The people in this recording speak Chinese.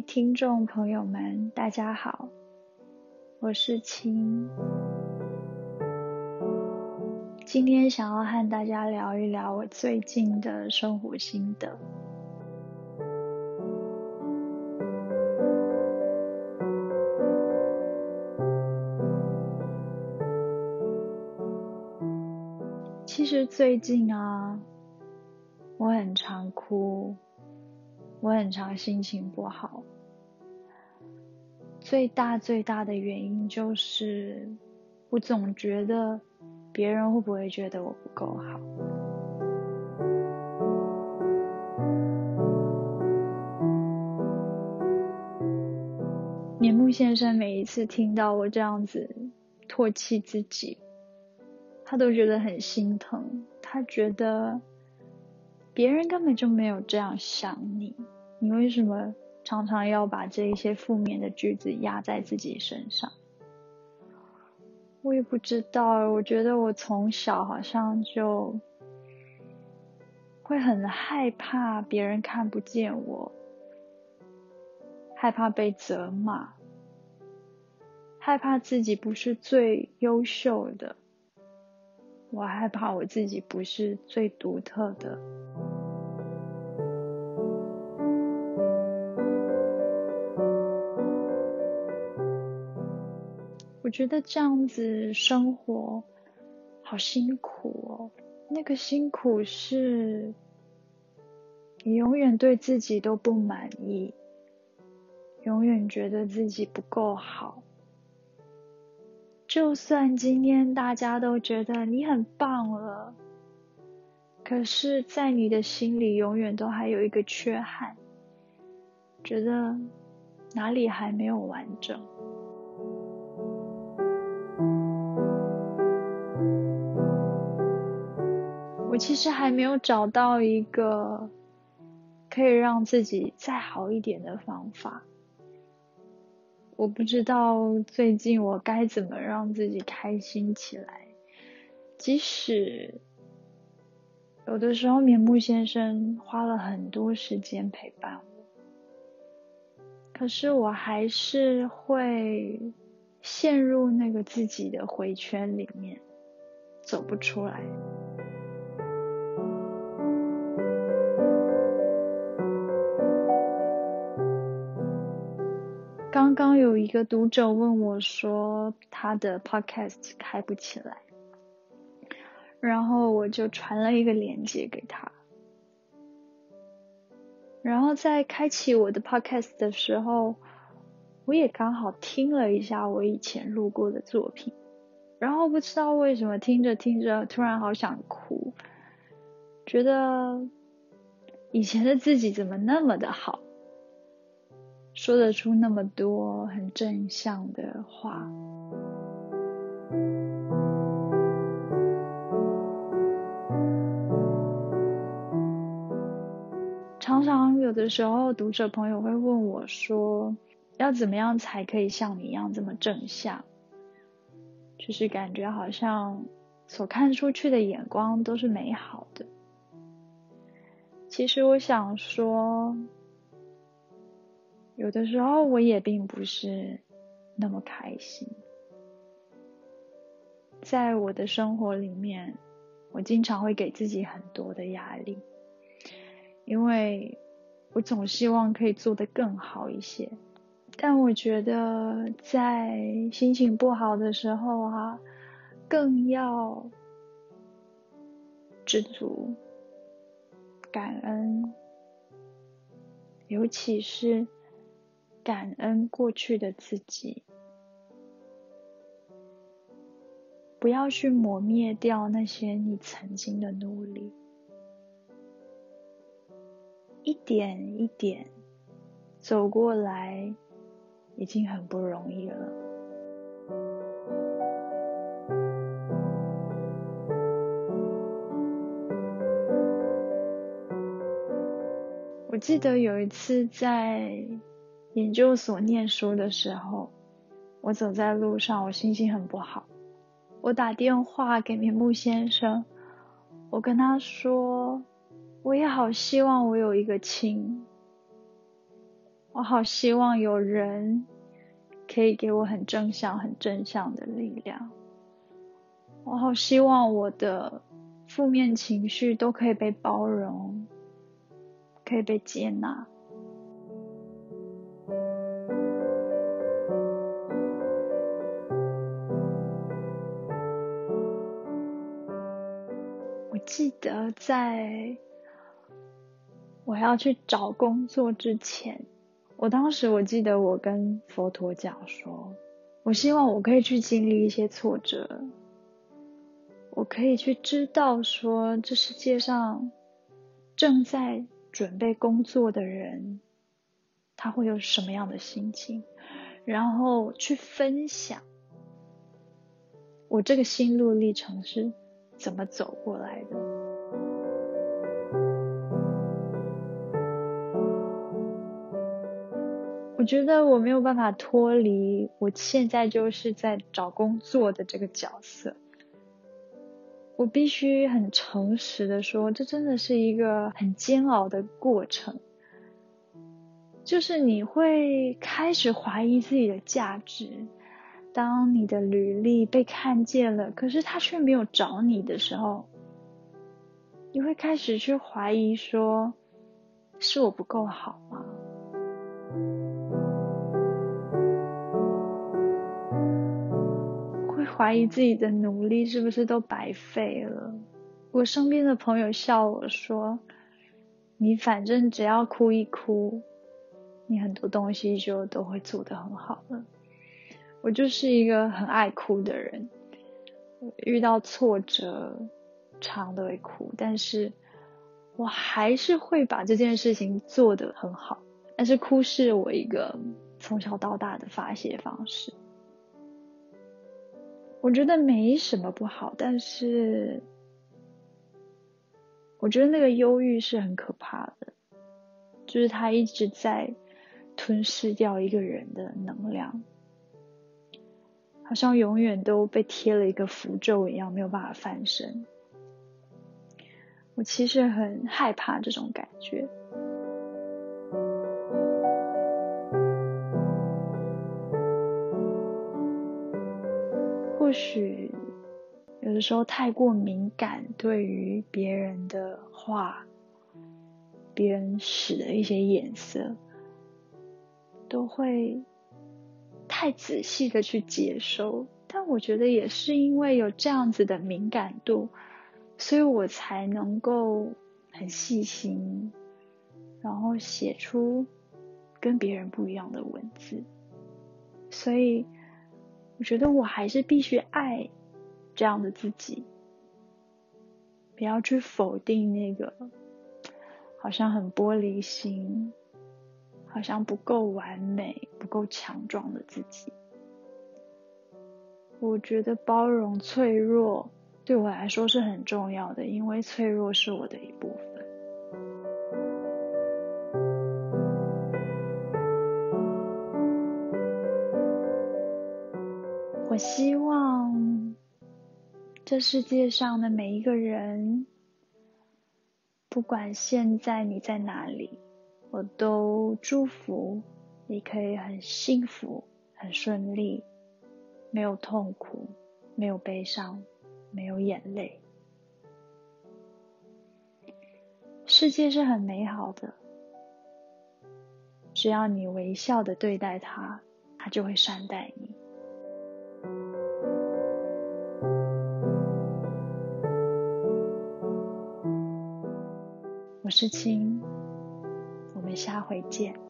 听众朋友们，大家好，我是青。今天想要和大家聊一聊我最近的生活心得。其实最近啊，我很常哭。我很常心情不好，最大最大的原因就是我总觉得别人会不会觉得我不够好。年木先生每一次听到我这样子唾弃自己，他都觉得很心疼，他觉得。别人根本就没有这样想你，你为什么常常要把这一些负面的句子压在自己身上？我也不知道，我觉得我从小好像就会很害怕别人看不见我，害怕被责骂，害怕自己不是最优秀的。我害怕我自己不是最独特的。我觉得这样子生活好辛苦哦。那个辛苦是，你永远对自己都不满意，永远觉得自己不够好。就算今天大家都觉得你很棒了，可是，在你的心里永远都还有一个缺憾，觉得哪里还没有完整。其实还没有找到一个可以让自己再好一点的方法。我不知道最近我该怎么让自己开心起来。即使有的时候棉木先生花了很多时间陪伴我，可是我还是会陷入那个自己的回圈里面，走不出来。刚刚有一个读者问我说，他的 podcast 开不起来，然后我就传了一个链接给他。然后在开启我的 podcast 的时候，我也刚好听了一下我以前录过的作品，然后不知道为什么听着听着，突然好想哭，觉得以前的自己怎么那么的好。说得出那么多很正向的话。常常有的时候，读者朋友会问我说：“要怎么样才可以像你一样这么正向？”就是感觉好像所看出去的眼光都是美好的。其实我想说。有的时候我也并不是那么开心，在我的生活里面，我经常会给自己很多的压力，因为我总希望可以做得更好一些。但我觉得在心情不好的时候啊，更要知足、感恩，尤其是。感恩过去的自己，不要去磨灭掉那些你曾经的努力，一点一点走过来，已经很不容易了。我记得有一次在。研究所念书的时候，我走在路上，我心情很不好。我打电话给明木先生，我跟他说，我也好希望我有一个亲，我好希望有人可以给我很正向、很正向的力量。我好希望我的负面情绪都可以被包容，可以被接纳。得在我要去找工作之前，我当时我记得我跟佛陀讲说，我希望我可以去经历一些挫折。我可以去知道说，这世界上正在准备工作的人，他会有什么样的心情，然后去分享我这个心路历程是怎么走过来的。我觉得我没有办法脱离我现在就是在找工作的这个角色。我必须很诚实的说，这真的是一个很煎熬的过程。就是你会开始怀疑自己的价值，当你的履历被看见了，可是他却没有找你的时候，你会开始去怀疑说，是我不够好吗？怀疑自己的努力是不是都白费了？我身边的朋友笑我说：“你反正只要哭一哭，你很多东西就都会做得很好了。”我就是一个很爱哭的人，遇到挫折常都会哭，但是我还是会把这件事情做得很好。但是哭是我一个从小到大的发泄方式。我觉得没什么不好，但是我觉得那个忧郁是很可怕的，就是它一直在吞噬掉一个人的能量，好像永远都被贴了一个符咒一样，没有办法翻身。我其实很害怕这种感觉。或许有的时候太过敏感，对于别人的话、别人使的一些眼色，都会太仔细的去接收。但我觉得也是因为有这样子的敏感度，所以我才能够很细心，然后写出跟别人不一样的文字。所以。我觉得我还是必须爱这样的自己，不要去否定那个好像很玻璃心、好像不够完美、不够强壮的自己。我觉得包容脆弱对我来说是很重要的，因为脆弱是我的一部分。我希望这世界上的每一个人，不管现在你在哪里，我都祝福你可以很幸福、很顺利，没有痛苦，没有悲伤，没有眼泪。世界是很美好的，只要你微笑的对待它，它就会善待你。事情，我们下回见。